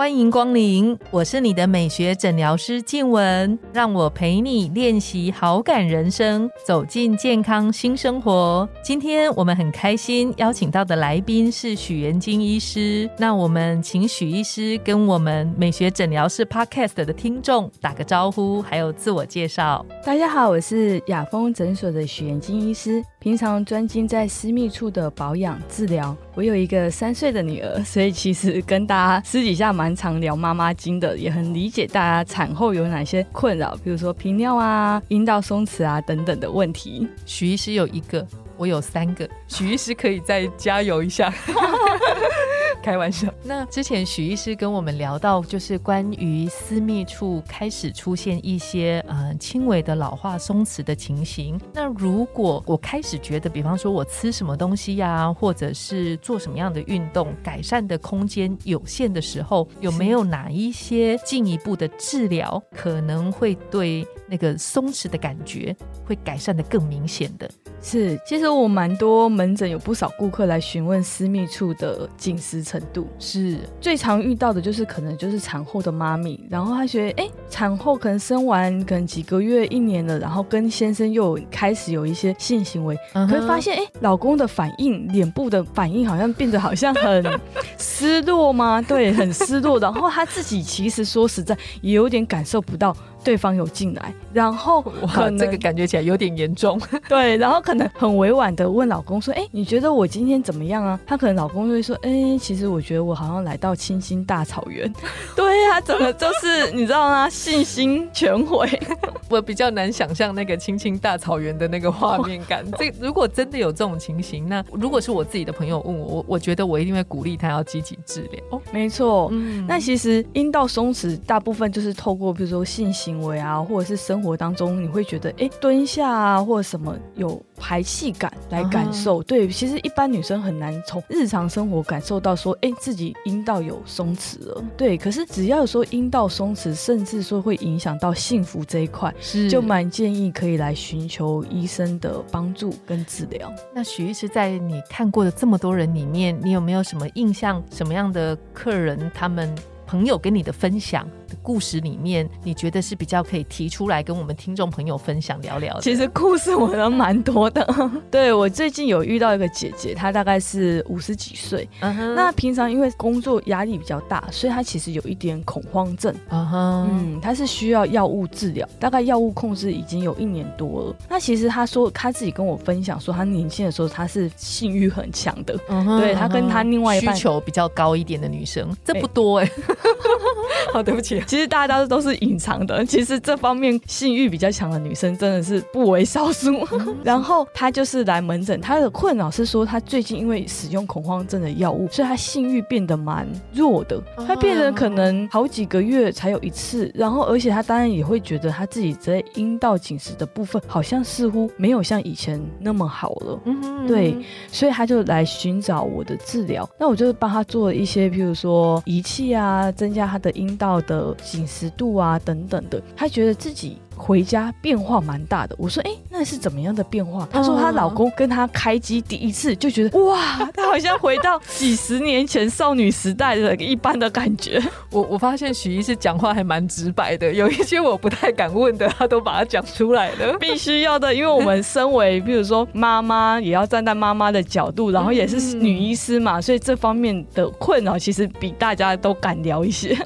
欢迎光临，我是你的美学诊疗师静雯，让我陪你练习好感人生，走进健康新生活。今天我们很开心邀请到的来宾是许元金医师，那我们请许医师跟我们美学诊疗室 Podcast 的听众打个招呼，还有自我介绍。大家好，我是雅风诊所的许元金医师，平常专精在私密处的保养治疗。我有一个三岁的女儿，所以其实跟大家私底下蛮常聊妈妈经的，也很理解大家产后有哪些困扰，比如说频尿啊、阴道松弛啊等等的问题。许医师有一个，我有三个，许医师可以再加油一下。开玩笑。那之前许医师跟我们聊到，就是关于私密处开始出现一些呃轻微的老化松弛的情形。那如果我开始觉得，比方说我吃什么东西呀，或者是做什么样的运动，改善的空间有限的时候，有没有哪一些进一步的治疗可能会对那个松弛的感觉会改善的更明显的？是，其实我蛮多门诊有不少顾客来询问私密处的紧实程度，是最常遇到的就是可能就是产后的妈咪，然后她觉得哎，产后可能生完可能几个月、一年了，然后跟先生又开始有一些性行为，可是发现哎，老公的反应，脸部的反应好像变得好像很 失落吗？对，很失落，然后她自己其实说实在也有点感受不到。对方有进来，然后哇，这个感觉起来有点严重。对，然后可能很委婉的问老公说：“哎，你觉得我今天怎么样啊？”他可能老公就会说：“哎，其实我觉得我好像来到清新大草原。”对呀，怎么就是你知道吗？信心全毁。我比较难想象那个青青大草原的那个画面感。这如果真的有这种情形，那如果是我自己的朋友问我，我我觉得我一定会鼓励他要积极治疗。哦，没错。嗯，那其实阴道松弛大部分就是透过比如说性行为啊，或者是生活当中你会觉得哎蹲下啊，或者什么有排气感来感受。对，其实一般女生很难从日常生活感受到说哎自己阴道有松弛了。对，可是只要有说阴道松弛，甚至说会影响到幸福这一块。是，就蛮建议可以来寻求医生的帮助跟治疗。那许医师在你看过的这么多人里面，你有没有什么印象？什么样的客人，他们朋友跟你的分享？故事里面，你觉得是比较可以提出来跟我们听众朋友分享聊聊？其实故事我都蛮多的。对我最近有遇到一个姐姐，她大概是五十几岁。那平常因为工作压力比较大，所以她其实有一点恐慌症。嗯，她是需要药物治疗，大概药物控制已经有一年多了。那其实她说她自己跟我分享说，她年轻的时候她是性欲很强的。对她跟她另外一半需求比较高一点的女生，这不多哎。好，对不起。其实大家都是隐藏的，其实这方面性欲比较强的女生真的是不为少数。然后她就是来门诊，她的困扰是说，她最近因为使用恐慌症的药物，所以她性欲变得蛮弱的，她变得可能好几个月才有一次。然后而且她当然也会觉得她自己在阴道紧实的部分好像似乎没有像以前那么好了。嗯，对，所以她就来寻找我的治疗。那我就帮她做了一些，譬如说仪器啊，增加她的阴道的。紧实度啊，等等的，他觉得自己回家变化蛮大的。我说，哎，那是怎么样的变化？她说，她老公跟她开机第一次就觉得，哇，她好像回到几十年前少女时代的一般的感觉。我我发现许医师讲话还蛮直白的，有一些我不太敢问的，他都把它讲出来了。必须要的，因为我们身为，比如说妈妈，也要站在妈妈的角度，然后也是女医师嘛，所以这方面的困扰其实比大家都敢聊一些。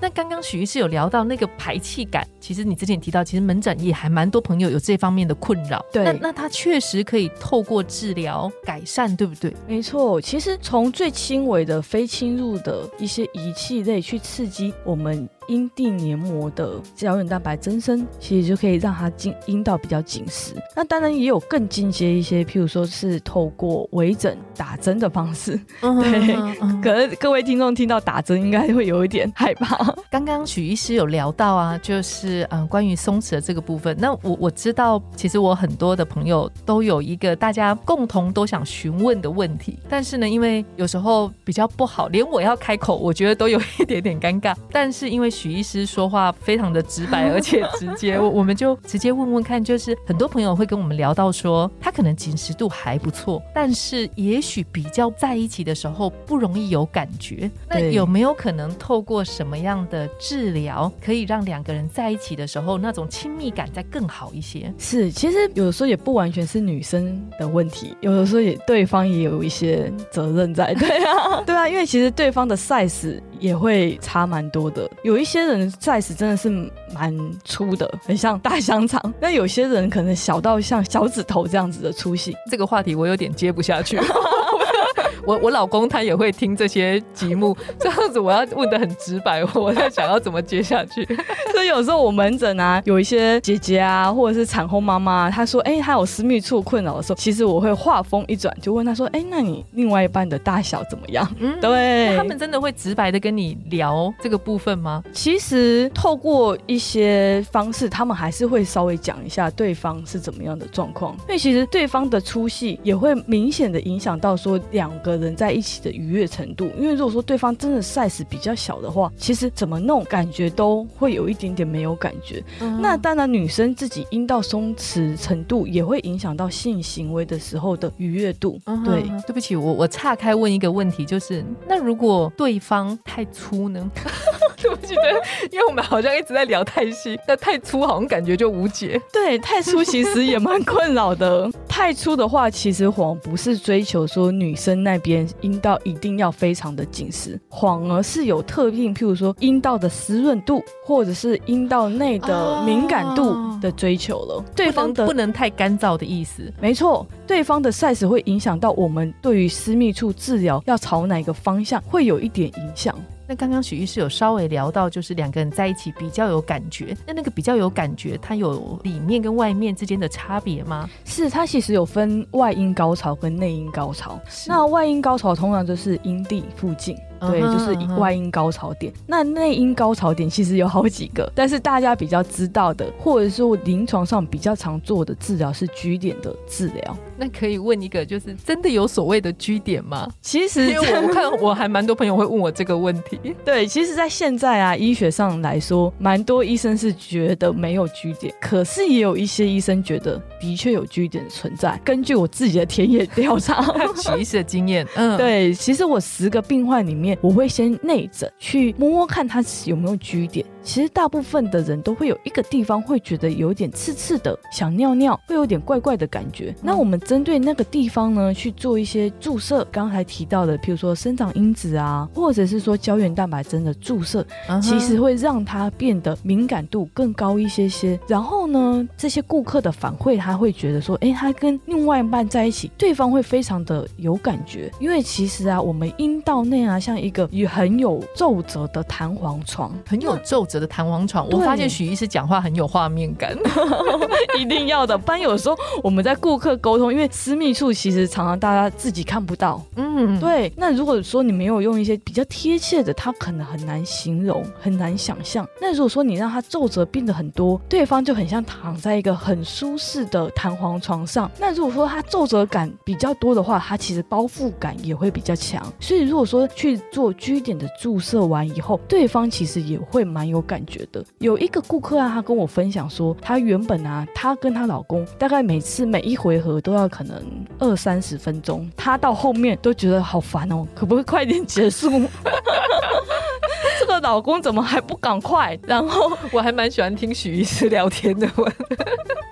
那刚刚许医师有聊到那个排气感，其实你之前提到，其实门诊也还蛮多朋友有这方面的困扰。对，那那他确实可以透过治疗改善，对不对？没错，其实从最轻微的非侵入的一些仪器类去刺激我们。阴蒂黏膜的胶原蛋白增生，其实就可以让它进阴道比较紧实。那当然也有更进阶一些，譬如说是透过微整打针的方式。对，可能各位听众听到打针应该会有一点害怕。刚刚许医师有聊到啊，就是嗯，关于松弛的这个部分。那我我知道，其实我很多的朋友都有一个大家共同都想询问的问题，但是呢，因为有时候比较不好，连我要开口，我觉得都有一点点尴尬。但是因为许医师说话非常的直白 而且直接，我我们就直接问问看，就是很多朋友会跟我们聊到说，他可能紧实度还不错，但是也许比较在一起的时候不容易有感觉。那有没有可能透过什么样的治疗，可以让两个人在一起的时候那种亲密感再更好一些？是，其实有的时候也不完全是女生的问题，有的时候也对方也有一些责任在。对啊，对啊，因为其实对方的 size 也会差蛮多的。有一些人 size 真的是蛮粗的，很像大香肠；那有些人可能小到像小指头这样子的粗细。这个话题我有点接不下去。我我老公他也会听这些节目，这样子我要问的很直白，我在想要怎么接下去。所以有时候我门诊啊，有一些姐姐啊，或者是产后妈妈，她说，哎、她有私密处困扰的时候，其实我会话锋一转，就问她说，哎、那你另外一半的大小怎么样？嗯，对，他们真的会直白的跟你聊这个部分吗？其实透过一些方式，他们还是会稍微讲一下对方是怎么样的状况，因为其实对方的粗细也会明显的影响到说两个人在一起的愉悦程度。因为如果说对方真的 size 比较小的话，其实怎么弄感觉都会有一点点没有感觉。那当然，女生自己阴道松弛程度也会影响到性行为的时候的愉悦度。嗯对，对不起，我我岔开问一个问题，就是那如果对方太粗呢？对不起，对，因为我们好像一直在聊太细，那太粗好像感觉就无解。对，太粗其实也蛮困扰的。太粗的话，其实谎不是追求说女生那边阴道一定要非常的紧实，反而是有特定，譬如说阴道的湿润度，或者是阴道内的敏感度的追求了。对方的不能太干燥的意思。没错，对方的 size 会影响到我们对于私密处治疗要朝哪个方向，会有一点影响。那刚刚许医师有稍微聊到，就是两个人在一起比较有感觉。那那个比较有感觉，它有里面跟外面之间的差别吗？是，它其实有分外阴高潮跟内阴高潮。那外阴高潮通常就是阴蒂附近。对，就是外阴高潮点。那内阴高潮点其实有好几个，但是大家比较知道的，或者说临床上比较常做的治疗是 G 点的治疗。那可以问一个，就是真的有所谓的居点吗？其实因为我我看我还蛮多朋友会问我这个问题。对，其实，在现在啊，医学上来说，蛮多医生是觉得没有 G 点，可是也有一些医生觉得的确有 G 点存在。根据我自己的田野调查，许医师的经验，嗯，，对，其实我十个病患里面，我会先内诊去摸摸看他有没有 G 点。其实大部分的人都会有一个地方会觉得有点刺刺的，想尿尿，会有点怪怪的感觉。那我们针对那个地方呢，去做一些注射，刚才提到的，譬如说生长因子啊，或者是说胶原蛋白针的注射，嗯其实会让它变得敏感度更高一些些。然后呢，这些顾客的反馈，他会觉得说，哎，他跟另外一半在一起，对方会非常的有感觉。因为其实啊，我们阴道内啊，像一个也很有皱褶的弹簧床，很有皱褶的弹簧床。我发现许医师讲话很有画面感。一定要的。不然有时候我们在顾客沟通，因为私密处其实常常大家自己看不到。嗯，对，那如果说你没有用一些比较贴切的，他可能很难形容，很难想象。那如果说你让他皱褶变得很多，对方就很像躺在一个很舒适的的弹簧床上。那如果说他皱褶感比较多的话，他其实包覆感也会比较强。所以如果说去做居点的注射完以后，对方其实也会蛮有感觉的。有一个顾客啊，他跟我分享说，她原本啊，她跟她老公大概每次每一回合都要可能二三十分钟，她到后面都觉得好烦哦，可不可以快点结束？这个老公怎么还不赶快？然后，我还蛮喜欢听许医师聊天的。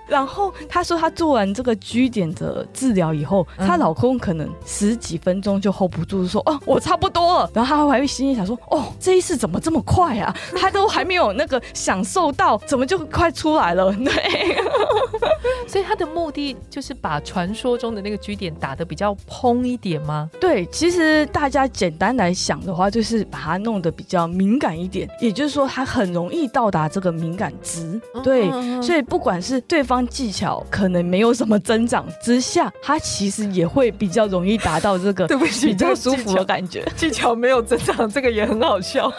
我然后她说她做完这个居点的治疗以后，嗯她老公可能十几分钟就 hold 不住，说哦，我差不多了。然后她还会心里想说，哦，这一次怎么这么快啊？她都还没有那个享受到，怎么就快出来了？对。所以她的目的就是把传说中的那个居点打得比较蓬一点吗？对，其实大家简单来想的话，就是把它弄得比较敏感一点，也就是说，它很容易到达这个敏感值。对，嗯所以不管是对方技巧可能没有什么增长之下，它其实也会比较容易达到这个 对不起，比较舒服的感觉。技巧没有增长，这个也很好笑。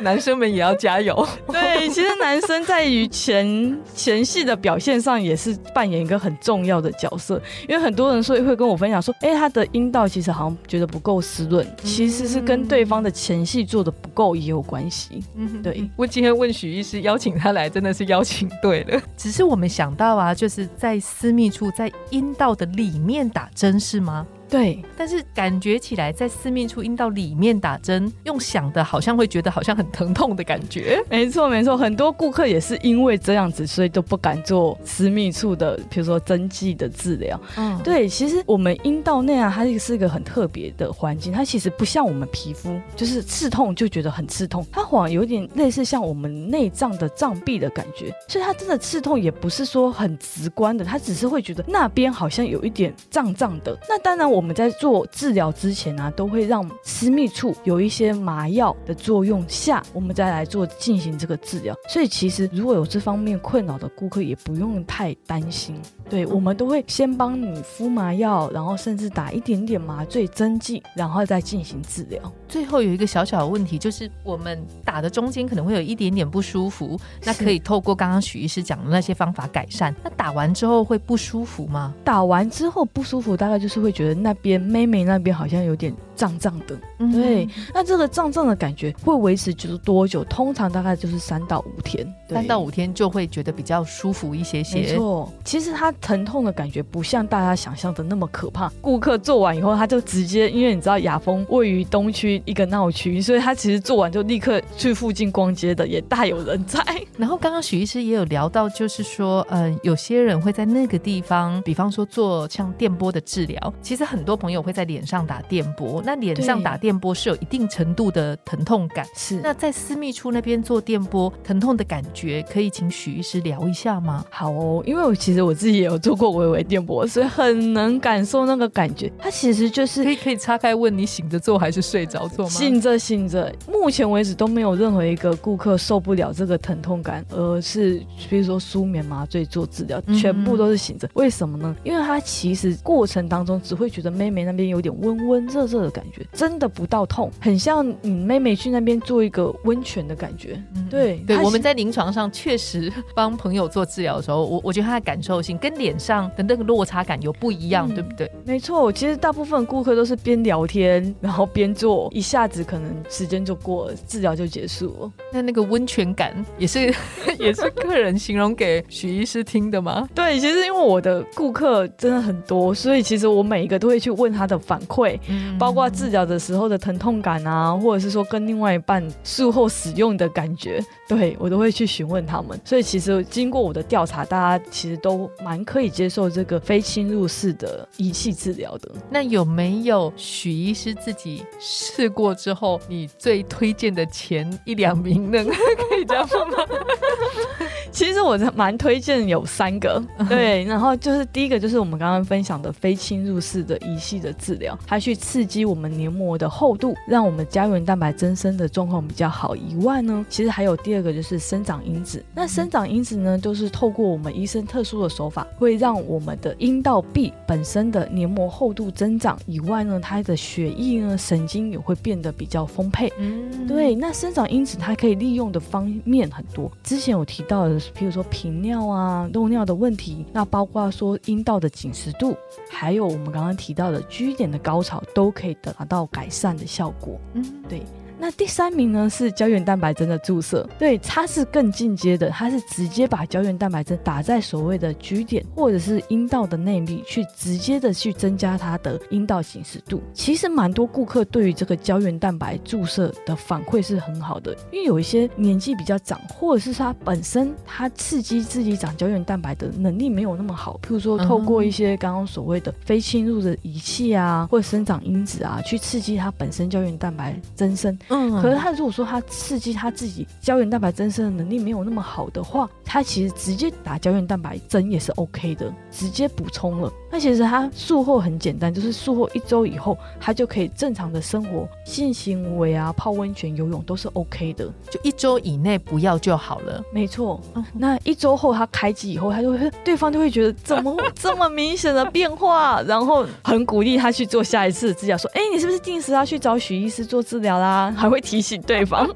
男生们也要加油。对，其实男生在于前前戏的表现上也是扮演一个很重要的角色，因为很多人说会跟我分享说，哎，他的阴道其实好像觉得不够湿润，其实是跟对方的前戏做的不够也有关系。嗯，对。我今天问许医师邀请他来，真的是邀请对了。只是我们想到啊，就是在私密处，在阴道的里面打针是吗？对，但是感觉起来在私密处阴道里面打针，用想的好像会觉得好像很疼痛的感觉。没错没错，很多顾客也是因为这样子，所以都不敢做私密处的，比如说针剂的治疗。嗯，对，其实我们阴道内啊，它是一个很特别的环境，它其实不像我们皮肤，就是刺痛就觉得很刺痛，它好像有点类似像我们内脏的脏壁的感觉，所以它真的刺痛也不是说很直观的，它只是会觉得那边好像有一点胀胀的。那当然我。我们在做治疗之前呢，都会让私密处有一些麻药的作用下，我们再来做进行这个治疗。所以其实如果有这方面困扰的顾客，也不用太担心。对，我们都会先帮你敷麻药，然后甚至打一点点麻醉针剂，然后再进行治疗。最后有一个小小的问题，就是我们打的中间可能会有一点点不舒服，那可以透过刚刚许医师讲的那些方法改善。那打完之后会不舒服吗？打完之后不舒服，大概就是会觉得那边妹妹那边好像有点。胀胀的，对，那这个胀胀的感觉会维持就是多久？通常大概就是三到五天，三到五天就会觉得比较舒服一些些。没错，其实它疼痛的感觉不像大家想象的那么可怕。顾客做完以后，他就直接，因为你知道雅风位于东区一个闹区，所以他其实做完就立刻去附近逛街的，也大有人在。然后刚刚许医师也有聊到，就是说，嗯，有些人会在那个地方，比方说做像电波的治疗，其实很多朋友会在脸上打电波，那。脸上打电波是有一定程度的疼痛感，是那在私密处那边做电波，疼痛的感觉可以请许医师聊一下吗？好哦，因为我其实我自己也有做过微微电波，所以很能感受那个感觉。它其实就是可以可以岔开问你醒着做还是睡着做吗？醒着醒着，目前为止都没有任何一个顾客受不了这个疼痛感，而是比如说舒眠麻醉做治疗，全部都是醒着。为什么呢？因为它其实过程当中只会觉得妹妹那边有点温温热热的感。觉。真的不到痛，很像你妹妹去那边做一个温泉的感觉。对对，我们在临床上确实帮朋友做治疗的时候，我我觉得他的感受性跟脸上的那个落差感有不一样，对不对？没错，其实大部分顾客都是边聊天然后边做，一下子可能时间就过了，治疗就结束了。那那个温泉感也是 也是客人形容给许医师听的吗？对，其实因为我的顾客真的很多，所以其实我每一个都会去问他的反馈，包括。治疗的时候的疼痛感啊，或者是说跟另外一半术后使用的感觉，对我都会去询问他们。所以其实经过我的调查，大家其实都蛮可以接受这个非侵入式的仪器治疗的。那有没有许医师自己试过之后，你最推荐的前一两名呢？可以这样说吗？其实我蛮推荐有三个，对，然后就是第一个就是我们刚刚分享的非侵入式的仪器的治疗，它去刺激我们。黏膜的厚度，让我们胶原蛋白增生的状况比较好。以外呢，其实还有第二个就是生长因子。那生长因子呢，就是透过我们医生特殊的手法，会让我们的阴道壁本身的黏膜厚度增长。以外呢，它的血液呢，神经也会变得比较丰沛。嗯，对。那生长因子它可以利用的方面很多。之前有提到的，比如说频尿啊、漏尿的问题，那包括说阴道的紧实度，还有我们刚刚提到的 G 点的高潮，都可以得。达到改善的效果，嗯，对。那第三名呢是胶原蛋白针的注射，对，它是更进阶的，它是直接把胶原蛋白针打在所谓的局点或者是阴道的内壁，去直接的去增加它的阴道紧实度。其实蛮多顾客对于这个胶原蛋白注射的反馈是很好的，因为有一些年纪比较长，或者是他本身他刺激自己长胶原蛋白的能力没有那么好，譬如说透过一些刚刚所谓的非侵入的仪器啊，或者生长因子啊，去刺激它本身胶原蛋白增生。嗯，可是他如果说他刺激他自己胶原蛋白增生的能力没有那么好的话，他其实直接打胶原蛋白针也是 OK 的，直接补充了。那其实他术后很简单，就是术后一周以后，他就可以正常的生活，性行为啊、泡温泉、游泳都是 OK 的，就一周以内不要就好了。没错，那一周后他开机以后，他就会对方就会觉得怎么这么明显的变化，然后很鼓励他去做下一次治疗，说：“哎，你是不是定时要去找许医师做治疗啦？”还会提醒对方，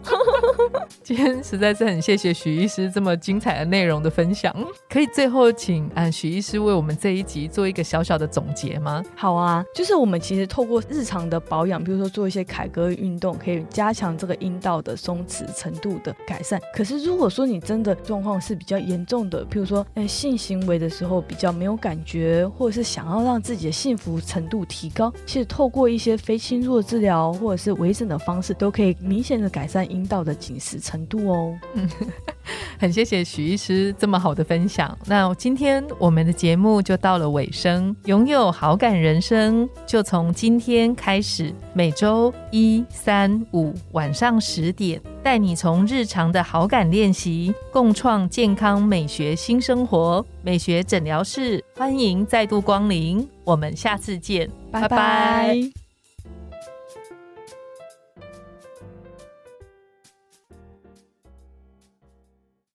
今天实在是很谢谢许医师这么精彩的内容的分享，可以最后请啊许医师为我们这一集做一个小小的总结吗？好啊，就是我们其实透过日常的保养，比如说做一些凯歌运动，可以加强这个阴道的松弛程度的改善。可是如果说你真的状况是比较严重的，譬如说哎性行为的时候比较没有感觉，或者是想要让自己的幸福程度提高，其实透过一些非侵入治疗或者是微整的方式，都可以明显的改善阴道的紧实程度哦。嗯，很谢谢许医师这么好的分享。那今天我们的节目就到了尾声，拥有好感人生就从今天开始，每周一、三、五晚上十点，带你从日常的好感练习，共创健康美学新生活。美学诊疗室，欢迎再度光临，我们下次见，拜拜。